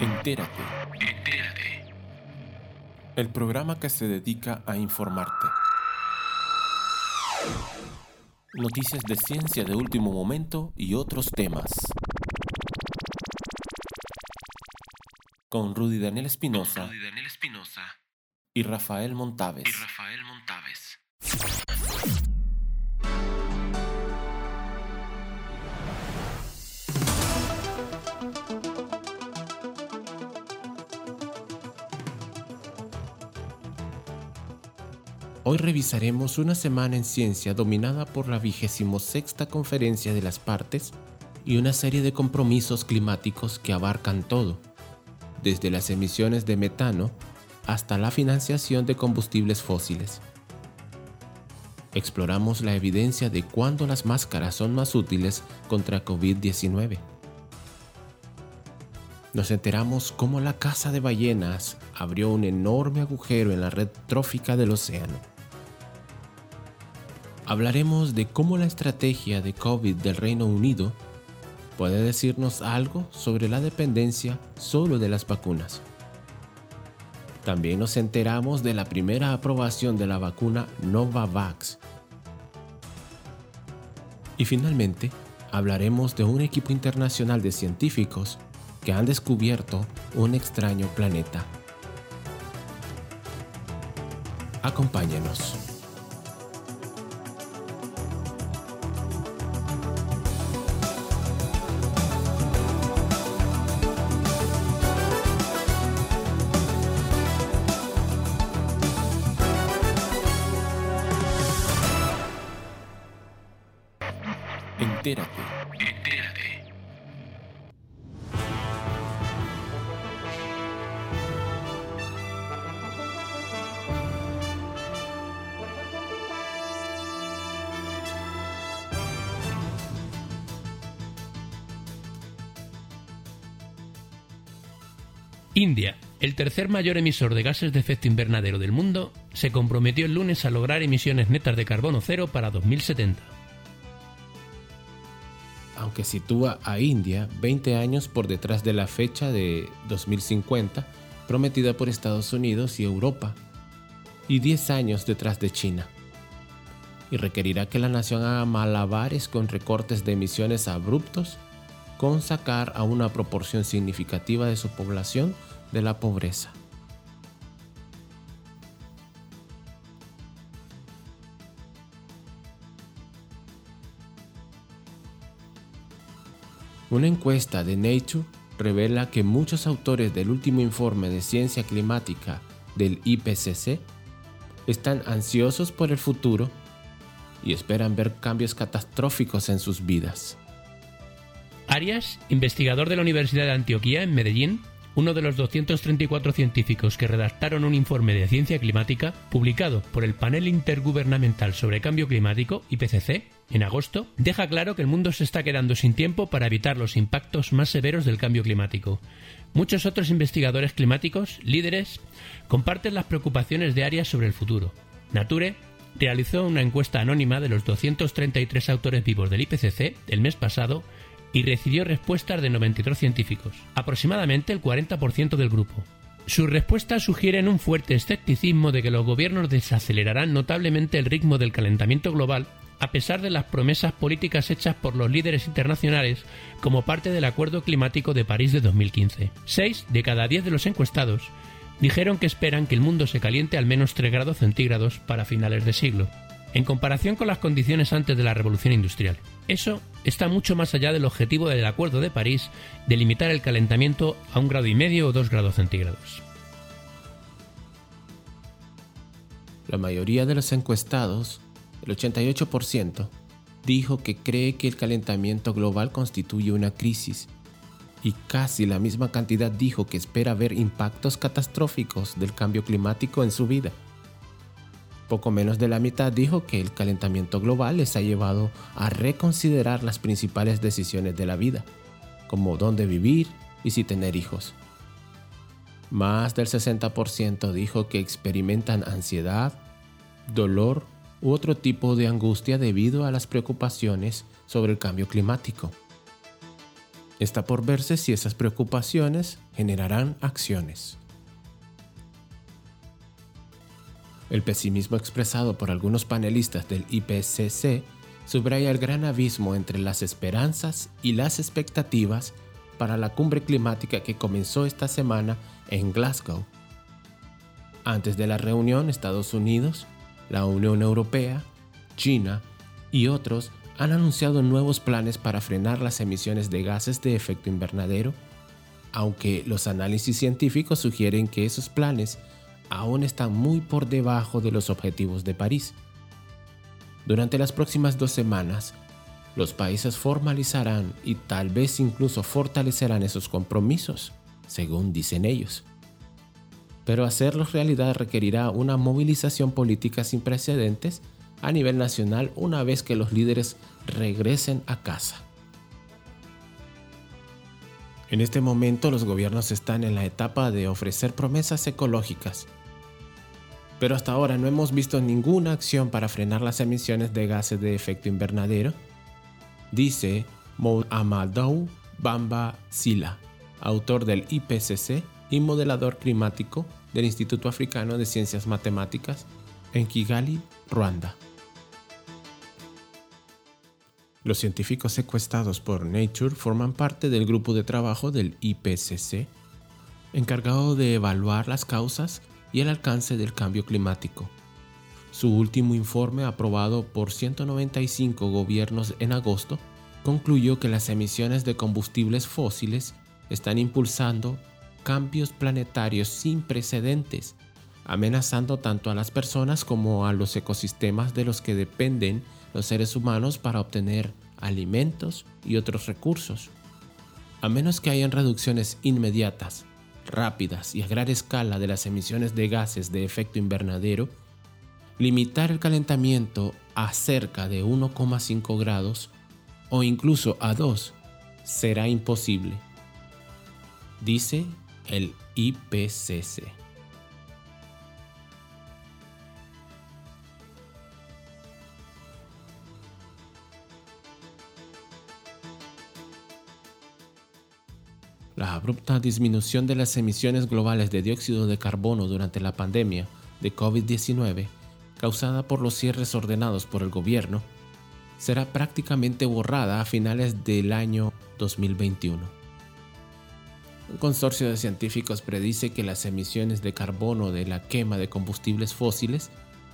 Entérate. Entérate. El programa que se dedica a informarte. Noticias de ciencia de último momento y otros temas. Con Rudy Daniel Espinosa. Y Rafael Montaves. Y Rafael Hoy revisaremos una semana en ciencia dominada por la vigésimo sexta conferencia de las partes y una serie de compromisos climáticos que abarcan todo, desde las emisiones de metano hasta la financiación de combustibles fósiles. Exploramos la evidencia de cuándo las máscaras son más útiles contra COVID-19. Nos enteramos cómo la caza de ballenas abrió un enorme agujero en la red trófica del océano hablaremos de cómo la estrategia de COVID del Reino Unido puede decirnos algo sobre la dependencia solo de las vacunas. También nos enteramos de la primera aprobación de la vacuna Novavax. Y finalmente, hablaremos de un equipo internacional de científicos que han descubierto un extraño planeta. Acompáñenos. India, el tercer mayor emisor de gases de efecto invernadero del mundo, se comprometió el lunes a lograr emisiones netas de carbono cero para 2070 aunque sitúa a India 20 años por detrás de la fecha de 2050 prometida por Estados Unidos y Europa, y 10 años detrás de China. Y requerirá que la nación haga malabares con recortes de emisiones abruptos con sacar a una proporción significativa de su población de la pobreza. Una encuesta de Nature revela que muchos autores del último informe de ciencia climática del IPCC están ansiosos por el futuro y esperan ver cambios catastróficos en sus vidas. Arias, investigador de la Universidad de Antioquia en Medellín, uno de los 234 científicos que redactaron un informe de ciencia climática publicado por el Panel Intergubernamental sobre Cambio Climático, IPCC, en agosto, deja claro que el mundo se está quedando sin tiempo para evitar los impactos más severos del cambio climático. Muchos otros investigadores climáticos, líderes, comparten las preocupaciones de Arias sobre el futuro. Nature realizó una encuesta anónima de los 233 autores vivos del IPCC el mes pasado y recibió respuestas de 93 científicos, aproximadamente el 40% del grupo. Sus respuestas sugieren un fuerte escepticismo de que los gobiernos desacelerarán notablemente el ritmo del calentamiento global a pesar de las promesas políticas hechas por los líderes internacionales como parte del Acuerdo Climático de París de 2015. Seis de cada diez de los encuestados dijeron que esperan que el mundo se caliente al menos 3 grados centígrados para finales de siglo en comparación con las condiciones antes de la revolución industrial. Eso está mucho más allá del objetivo del Acuerdo de París de limitar el calentamiento a un grado y medio o dos grados centígrados. La mayoría de los encuestados, el 88%, dijo que cree que el calentamiento global constituye una crisis y casi la misma cantidad dijo que espera ver impactos catastróficos del cambio climático en su vida. Poco menos de la mitad dijo que el calentamiento global les ha llevado a reconsiderar las principales decisiones de la vida, como dónde vivir y si tener hijos. Más del 60% dijo que experimentan ansiedad, dolor u otro tipo de angustia debido a las preocupaciones sobre el cambio climático. Está por verse si esas preocupaciones generarán acciones. El pesimismo expresado por algunos panelistas del IPCC subraya el gran abismo entre las esperanzas y las expectativas para la cumbre climática que comenzó esta semana en Glasgow. Antes de la reunión, Estados Unidos, la Unión Europea, China y otros han anunciado nuevos planes para frenar las emisiones de gases de efecto invernadero, aunque los análisis científicos sugieren que esos planes aún están muy por debajo de los objetivos de París. Durante las próximas dos semanas, los países formalizarán y tal vez incluso fortalecerán esos compromisos, según dicen ellos. Pero hacerlos realidad requerirá una movilización política sin precedentes a nivel nacional una vez que los líderes regresen a casa. En este momento los gobiernos están en la etapa de ofrecer promesas ecológicas, pero hasta ahora no hemos visto ninguna acción para frenar las emisiones de gases de efecto invernadero, dice Amadou Bamba Sila, autor del IPCC y modelador climático del Instituto Africano de Ciencias Matemáticas en Kigali, Ruanda. Los científicos secuestrados por Nature forman parte del grupo de trabajo del IPCC, encargado de evaluar las causas y el alcance del cambio climático. Su último informe, aprobado por 195 gobiernos en agosto, concluyó que las emisiones de combustibles fósiles están impulsando cambios planetarios sin precedentes, amenazando tanto a las personas como a los ecosistemas de los que dependen los seres humanos para obtener alimentos y otros recursos. A menos que hayan reducciones inmediatas, rápidas y a gran escala de las emisiones de gases de efecto invernadero, limitar el calentamiento a cerca de 1,5 grados o incluso a 2 será imposible, dice el IPCC. La abrupta disminución de las emisiones globales de dióxido de carbono durante la pandemia de COVID-19, causada por los cierres ordenados por el gobierno, será prácticamente borrada a finales del año 2021. Un consorcio de científicos predice que las emisiones de carbono de la quema de combustibles fósiles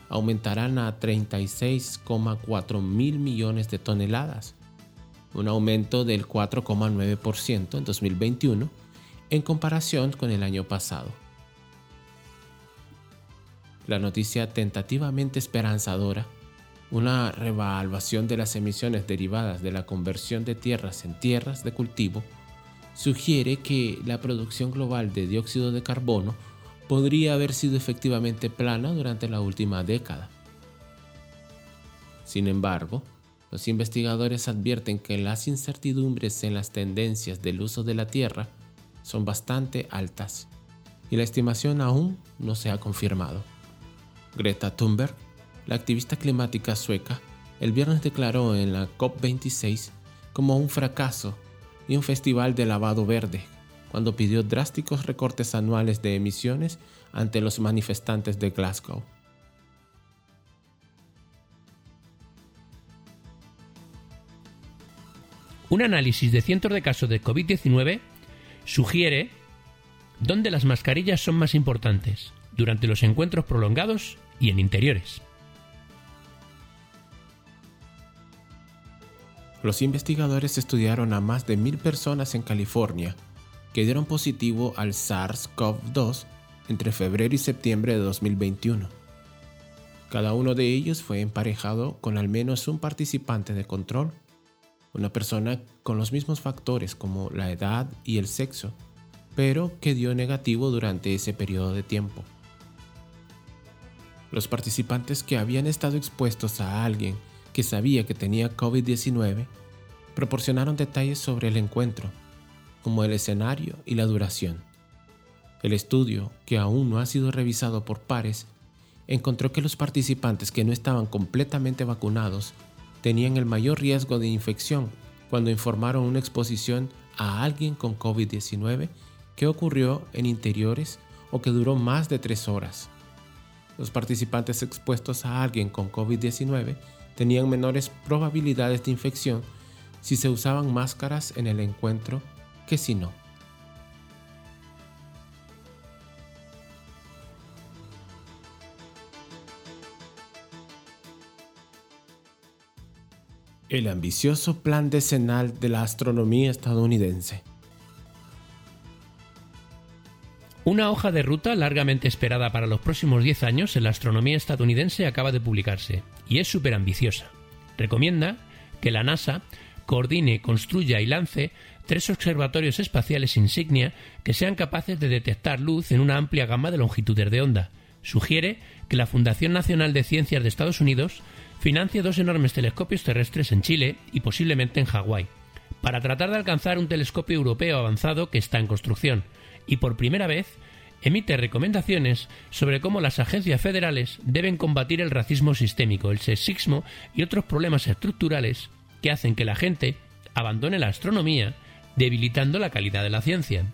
aumentarán a 36,4 mil millones de toneladas un aumento del 4,9% en 2021 en comparación con el año pasado. La noticia tentativamente esperanzadora, una revaluación de las emisiones derivadas de la conversión de tierras en tierras de cultivo, sugiere que la producción global de dióxido de carbono podría haber sido efectivamente plana durante la última década. Sin embargo, los investigadores advierten que las incertidumbres en las tendencias del uso de la Tierra son bastante altas y la estimación aún no se ha confirmado. Greta Thunberg, la activista climática sueca, el viernes declaró en la COP26 como un fracaso y un festival de lavado verde cuando pidió drásticos recortes anuales de emisiones ante los manifestantes de Glasgow. Un análisis de cientos de casos de COVID-19 sugiere dónde las mascarillas son más importantes, durante los encuentros prolongados y en interiores. Los investigadores estudiaron a más de mil personas en California que dieron positivo al SARS-CoV-2 entre febrero y septiembre de 2021. Cada uno de ellos fue emparejado con al menos un participante de control una persona con los mismos factores como la edad y el sexo, pero que dio negativo durante ese periodo de tiempo. Los participantes que habían estado expuestos a alguien que sabía que tenía COVID-19 proporcionaron detalles sobre el encuentro, como el escenario y la duración. El estudio, que aún no ha sido revisado por pares, encontró que los participantes que no estaban completamente vacunados tenían el mayor riesgo de infección cuando informaron una exposición a alguien con COVID-19 que ocurrió en interiores o que duró más de tres horas. Los participantes expuestos a alguien con COVID-19 tenían menores probabilidades de infección si se usaban máscaras en el encuentro que si no. El ambicioso plan decenal de la astronomía estadounidense. Una hoja de ruta largamente esperada para los próximos 10 años en la astronomía estadounidense acaba de publicarse y es súper ambiciosa. Recomienda que la NASA coordine, construya y lance tres observatorios espaciales insignia que sean capaces de detectar luz en una amplia gama de longitudes de onda. Sugiere que la Fundación Nacional de Ciencias de Estados Unidos financie dos enormes telescopios terrestres en Chile y posiblemente en Hawái, para tratar de alcanzar un telescopio europeo avanzado que está en construcción, y por primera vez emite recomendaciones sobre cómo las agencias federales deben combatir el racismo sistémico, el sexismo y otros problemas estructurales que hacen que la gente abandone la astronomía, debilitando la calidad de la ciencia.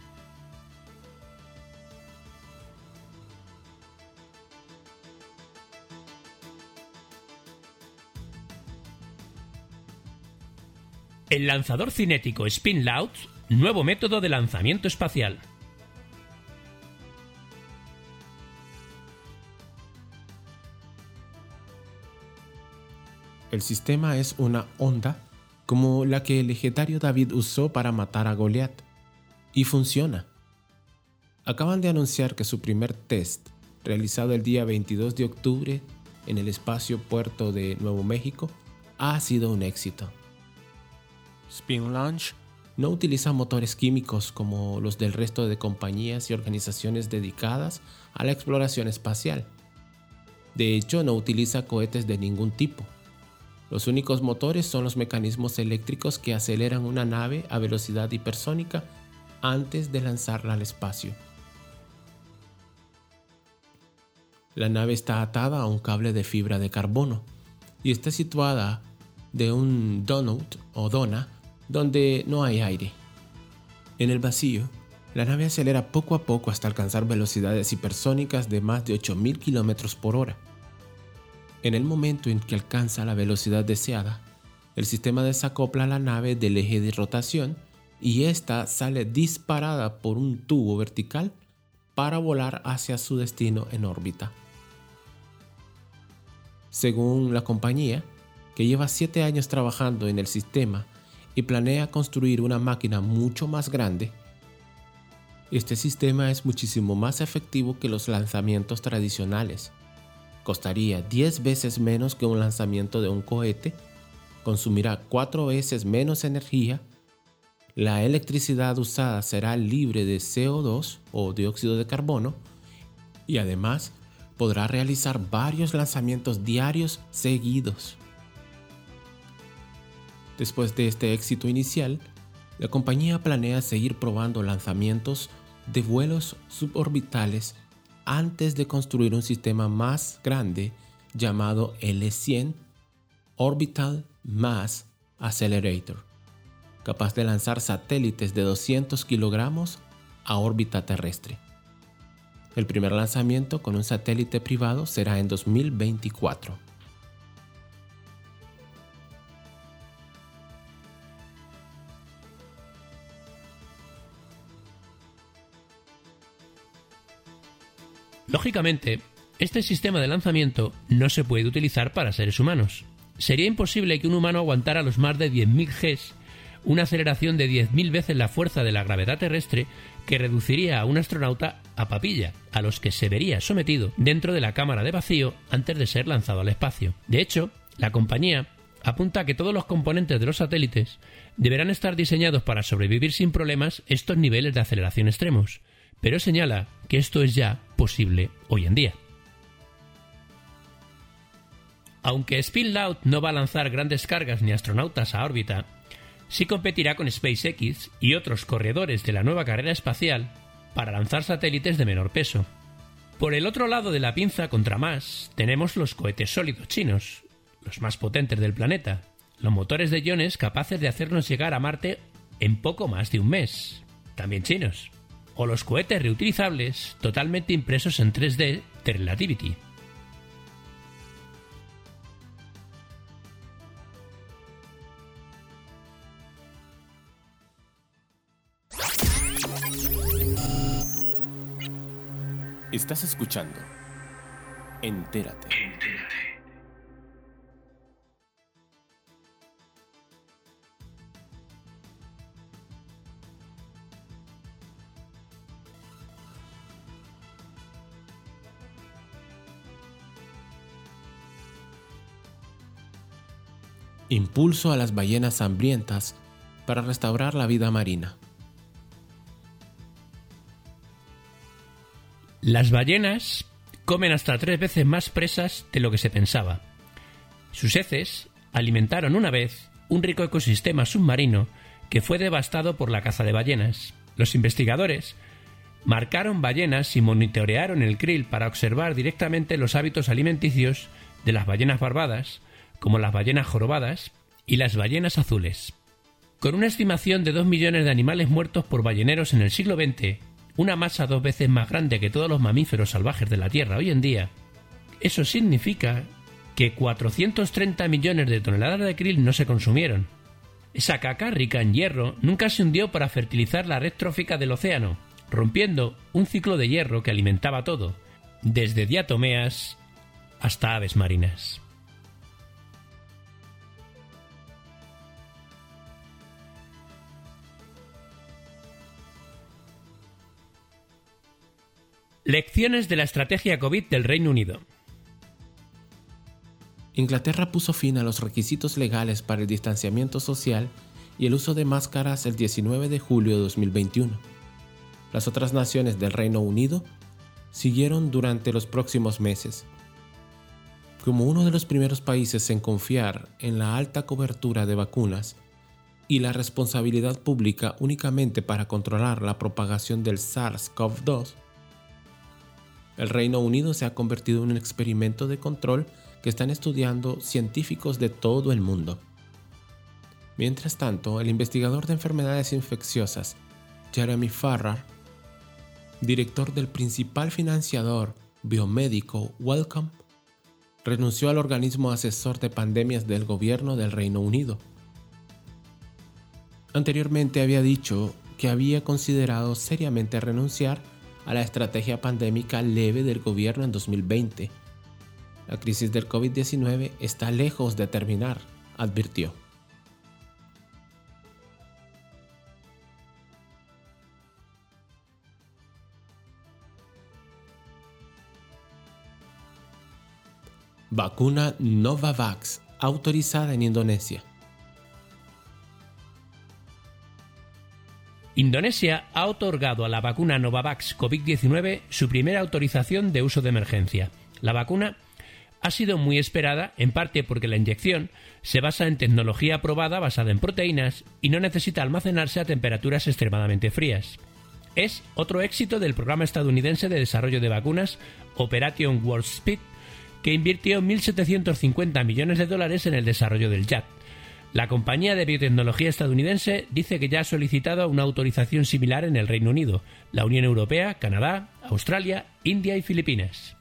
El lanzador cinético Spin Loud, nuevo método de lanzamiento espacial. El sistema es una onda como la que el legendario David usó para matar a Goliat. Y funciona. Acaban de anunciar que su primer test, realizado el día 22 de octubre en el espacio puerto de Nuevo México, ha sido un éxito. Spin Launch no utiliza motores químicos como los del resto de compañías y organizaciones dedicadas a la exploración espacial. De hecho, no utiliza cohetes de ningún tipo. Los únicos motores son los mecanismos eléctricos que aceleran una nave a velocidad hipersónica antes de lanzarla al espacio. La nave está atada a un cable de fibra de carbono y está situada de un donut o dona donde no hay aire. En el vacío, la nave acelera poco a poco hasta alcanzar velocidades hipersónicas de más de 8.000 km por hora. En el momento en que alcanza la velocidad deseada, el sistema desacopla la nave del eje de rotación y ésta sale disparada por un tubo vertical para volar hacia su destino en órbita. Según la compañía, que lleva 7 años trabajando en el sistema y planea construir una máquina mucho más grande, este sistema es muchísimo más efectivo que los lanzamientos tradicionales. Costaría 10 veces menos que un lanzamiento de un cohete, consumirá 4 veces menos energía, la electricidad usada será libre de CO2 o dióxido de carbono y además podrá realizar varios lanzamientos diarios seguidos. Después de este éxito inicial, la compañía planea seguir probando lanzamientos de vuelos suborbitales antes de construir un sistema más grande llamado L100 Orbital Mass Accelerator, capaz de lanzar satélites de 200 kilogramos a órbita terrestre. El primer lanzamiento con un satélite privado será en 2024. Lógicamente, este sistema de lanzamiento no se puede utilizar para seres humanos. Sería imposible que un humano aguantara los más de 10.000 Gs, una aceleración de 10.000 veces la fuerza de la gravedad terrestre que reduciría a un astronauta a papilla, a los que se vería sometido dentro de la cámara de vacío antes de ser lanzado al espacio. De hecho, la compañía apunta a que todos los componentes de los satélites deberán estar diseñados para sobrevivir sin problemas estos niveles de aceleración extremos, pero señala que esto es ya posible hoy en día. Aunque Spinloud no va a lanzar grandes cargas ni astronautas a órbita, sí competirá con SpaceX y otros corredores de la nueva carrera espacial para lanzar satélites de menor peso. Por el otro lado de la pinza contra más tenemos los cohetes sólidos chinos, los más potentes del planeta, los motores de iones capaces de hacernos llegar a Marte en poco más de un mes, también chinos, o los cohetes reutilizables totalmente impresos en 3D de Relativity. Estás escuchando. Entérate. Impulso a las ballenas hambrientas para restaurar la vida marina. Las ballenas comen hasta tres veces más presas de lo que se pensaba. Sus heces alimentaron una vez un rico ecosistema submarino que fue devastado por la caza de ballenas. Los investigadores marcaron ballenas y monitorearon el krill para observar directamente los hábitos alimenticios de las ballenas barbadas, como las ballenas jorobadas y las ballenas azules. Con una estimación de 2 millones de animales muertos por balleneros en el siglo XX una masa dos veces más grande que todos los mamíferos salvajes de la Tierra hoy en día, eso significa que 430 millones de toneladas de krill no se consumieron. Esa caca rica en hierro nunca se hundió para fertilizar la red trófica del océano, rompiendo un ciclo de hierro que alimentaba todo, desde diatomeas hasta aves marinas. Lecciones de la estrategia COVID del Reino Unido. Inglaterra puso fin a los requisitos legales para el distanciamiento social y el uso de máscaras el 19 de julio de 2021. Las otras naciones del Reino Unido siguieron durante los próximos meses. Como uno de los primeros países en confiar en la alta cobertura de vacunas y la responsabilidad pública únicamente para controlar la propagación del SARS-CoV-2, el Reino Unido se ha convertido en un experimento de control que están estudiando científicos de todo el mundo. Mientras tanto, el investigador de enfermedades infecciosas, Jeremy Farrar, director del principal financiador biomédico Wellcome, renunció al organismo asesor de pandemias del gobierno del Reino Unido. Anteriormente había dicho que había considerado seriamente renunciar a la estrategia pandémica leve del gobierno en 2020. La crisis del COVID-19 está lejos de terminar, advirtió. Vacuna Novavax autorizada en Indonesia. Indonesia ha otorgado a la vacuna Novavax COVID-19 su primera autorización de uso de emergencia. La vacuna ha sido muy esperada, en parte porque la inyección se basa en tecnología aprobada basada en proteínas y no necesita almacenarse a temperaturas extremadamente frías. Es otro éxito del programa estadounidense de desarrollo de vacunas Operation Warp Speed, que invirtió 1.750 millones de dólares en el desarrollo del JAT, la compañía de biotecnología estadounidense dice que ya ha solicitado una autorización similar en el Reino Unido, la Unión Europea, Canadá, Australia, India y Filipinas.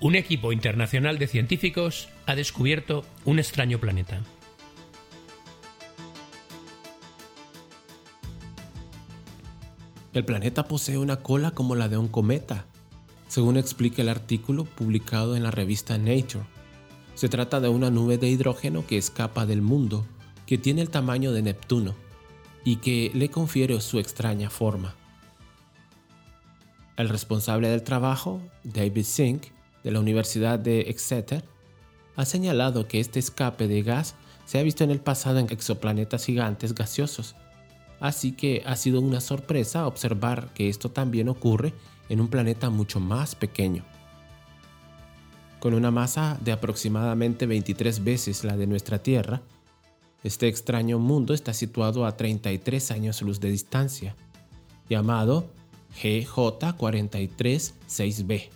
Un equipo internacional de científicos ha descubierto un extraño planeta. El planeta posee una cola como la de un cometa, según explica el artículo publicado en la revista Nature. Se trata de una nube de hidrógeno que escapa del mundo, que tiene el tamaño de Neptuno y que le confiere su extraña forma. El responsable del trabajo, David Sink, de la Universidad de Exeter, ha señalado que este escape de gas se ha visto en el pasado en exoplanetas gigantes gaseosos así que ha sido una sorpresa observar que esto también ocurre en un planeta mucho más pequeño. Con una masa de aproximadamente 23 veces la de nuestra Tierra, este extraño mundo está situado a 33 años luz de distancia, llamado GJ436b.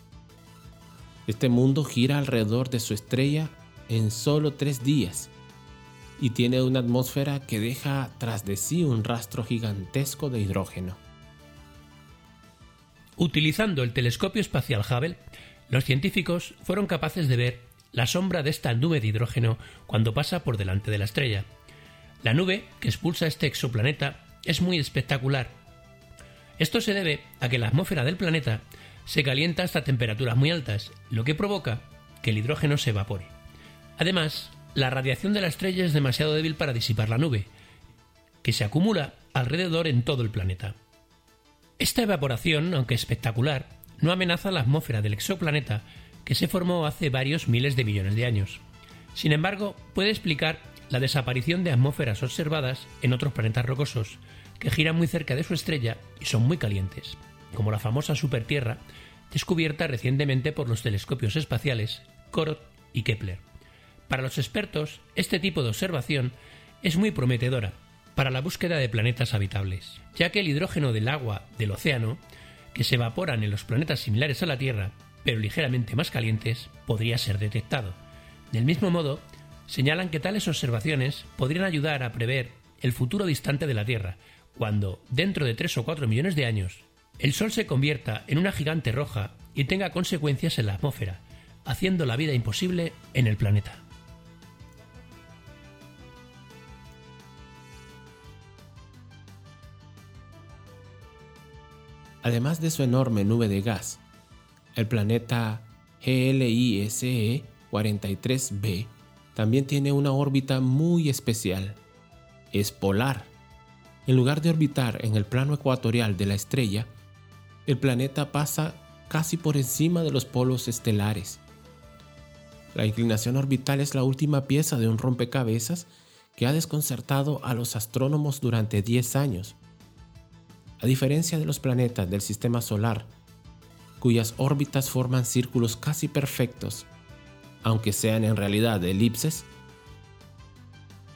Este mundo gira alrededor de su estrella en solo tres días y tiene una atmósfera que deja tras de sí un rastro gigantesco de hidrógeno. Utilizando el telescopio espacial Hubble, los científicos fueron capaces de ver la sombra de esta nube de hidrógeno cuando pasa por delante de la estrella. La nube que expulsa este exoplaneta es muy espectacular. Esto se debe a que la atmósfera del planeta se calienta hasta temperaturas muy altas, lo que provoca que el hidrógeno se evapore. Además, la radiación de la estrella es demasiado débil para disipar la nube, que se acumula alrededor en todo el planeta. Esta evaporación, aunque espectacular, no amenaza la atmósfera del exoplaneta que se formó hace varios miles de millones de años. Sin embargo, puede explicar la desaparición de atmósferas observadas en otros planetas rocosos que giran muy cerca de su estrella y son muy calientes como la famosa supertierra, descubierta recientemente por los telescopios espaciales Corot y Kepler. Para los expertos, este tipo de observación es muy prometedora para la búsqueda de planetas habitables, ya que el hidrógeno del agua del océano, que se evaporan en los planetas similares a la Tierra, pero ligeramente más calientes, podría ser detectado. Del mismo modo, señalan que tales observaciones podrían ayudar a prever el futuro distante de la Tierra, cuando, dentro de 3 o 4 millones de años, el Sol se convierta en una gigante roja y tenga consecuencias en la atmósfera, haciendo la vida imposible en el planeta. Además de su enorme nube de gas, el planeta GLISE 43b también tiene una órbita muy especial. Es polar. En lugar de orbitar en el plano ecuatorial de la estrella, el planeta pasa casi por encima de los polos estelares. La inclinación orbital es la última pieza de un rompecabezas que ha desconcertado a los astrónomos durante 10 años. A diferencia de los planetas del sistema solar, cuyas órbitas forman círculos casi perfectos, aunque sean en realidad elipses,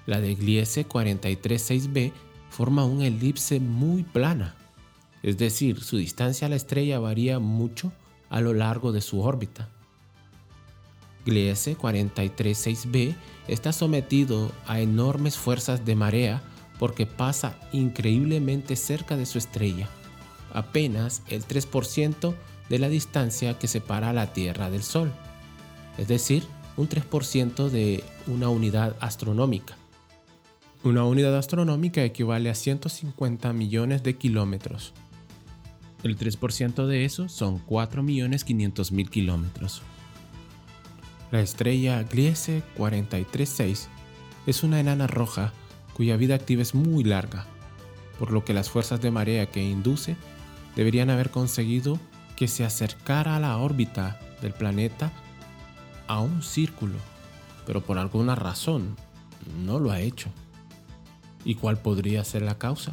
la de Gliese 436b forma una elipse muy plana es decir, su distancia a la estrella varía mucho a lo largo de su órbita. Gliese 436b está sometido a enormes fuerzas de marea porque pasa increíblemente cerca de su estrella, apenas el 3% de la distancia que separa a la Tierra del Sol, es decir, un 3% de una unidad astronómica. Una unidad astronómica equivale a 150 millones de kilómetros. El 3% de eso son 4.500.000 kilómetros. La estrella Gliese 436 es una enana roja cuya vida activa es muy larga, por lo que las fuerzas de marea que induce deberían haber conseguido que se acercara a la órbita del planeta a un círculo, pero por alguna razón no lo ha hecho. ¿Y cuál podría ser la causa?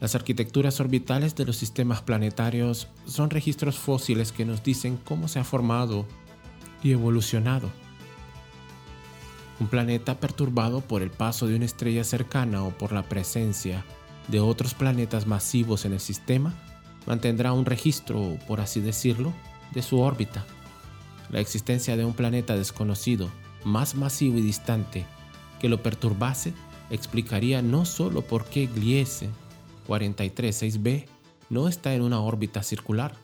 Las arquitecturas orbitales de los sistemas planetarios son registros fósiles que nos dicen cómo se ha formado y evolucionado. Un planeta perturbado por el paso de una estrella cercana o por la presencia de otros planetas masivos en el sistema mantendrá un registro, por así decirlo, de su órbita. La existencia de un planeta desconocido, más masivo y distante, que lo perturbase, explicaría no solo por qué Gliese 436b no está en una órbita circular,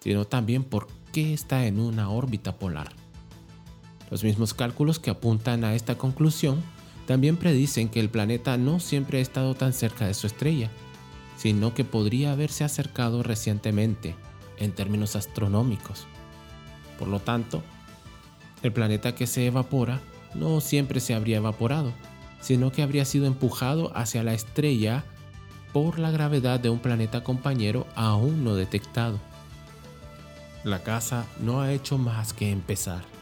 sino también por qué está en una órbita polar. Los mismos cálculos que apuntan a esta conclusión también predicen que el planeta no siempre ha estado tan cerca de su estrella, sino que podría haberse acercado recientemente en términos astronómicos. Por lo tanto, el planeta que se evapora no siempre se habría evaporado, sino que habría sido empujado hacia la estrella por la gravedad de un planeta compañero aún no detectado. La casa no ha hecho más que empezar.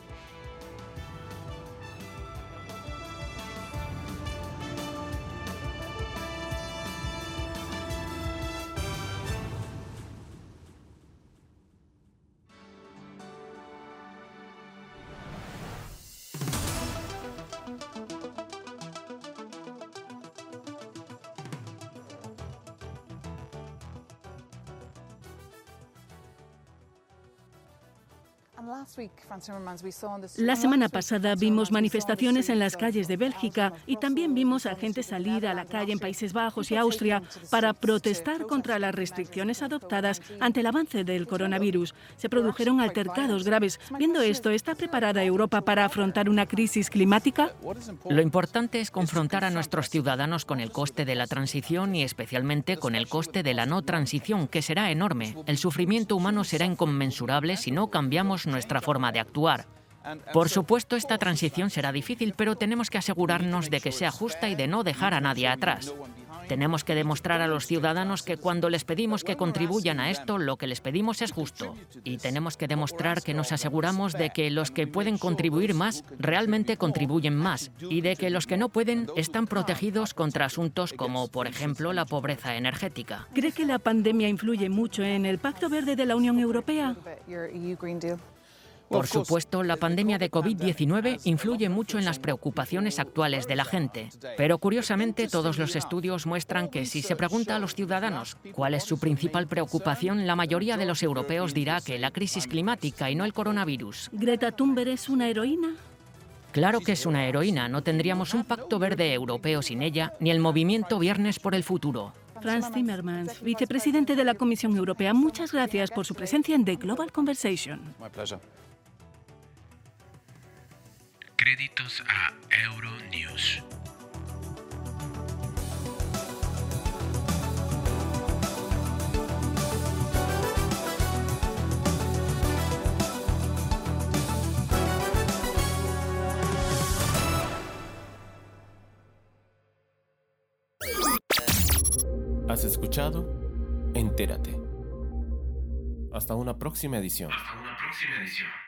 La semana pasada vimos manifestaciones en las calles de Bélgica y también vimos a gente salir a la calle en Países Bajos y Austria para protestar contra las restricciones adoptadas ante el avance del coronavirus. Se produjeron altercados graves. Viendo esto, ¿está preparada Europa para afrontar una crisis climática? Lo importante es confrontar a nuestros ciudadanos con el coste de la transición y especialmente con el coste de la no transición, que será enorme. El sufrimiento humano será inconmensurable si no cambiamos nuestra forma de Por supuesto, esta transición será difícil, pero tenemos que asegurarnos de que sea justa y de no dejar a nadie atrás. Tenemos que demostrar a los ciudadanos que cuando les pedimos que contribuyan a esto, lo que les pedimos es justo. Y tenemos que demostrar que nos aseguramos de que los que pueden contribuir más realmente contribuyen más y de que los que no pueden están protegidos contra asuntos como, por ejemplo, la pobreza energética. ¿Cree que la pandemia influye mucho en el Pacto Verde de la Unión Europea? Por supuesto, la pandemia de COVID-19 influye mucho en las preocupaciones actuales de la gente. Pero curiosamente, todos los estudios muestran que si se pregunta a los ciudadanos cuál es su principal preocupación, la mayoría de los europeos dirá que la crisis climática y no el coronavirus. ¿Greta Thunberg es una heroína? Claro que es una heroína. No tendríamos un pacto verde europeo sin ella, ni el movimiento Viernes por el Futuro. Franz Timmermans, vicepresidente de la Comisión Europea, muchas gracias por su presencia en The Global Conversation. Créditos a Euronews. ¿Has escuchado? Entérate. Hasta una próxima edición. Hasta una próxima edición.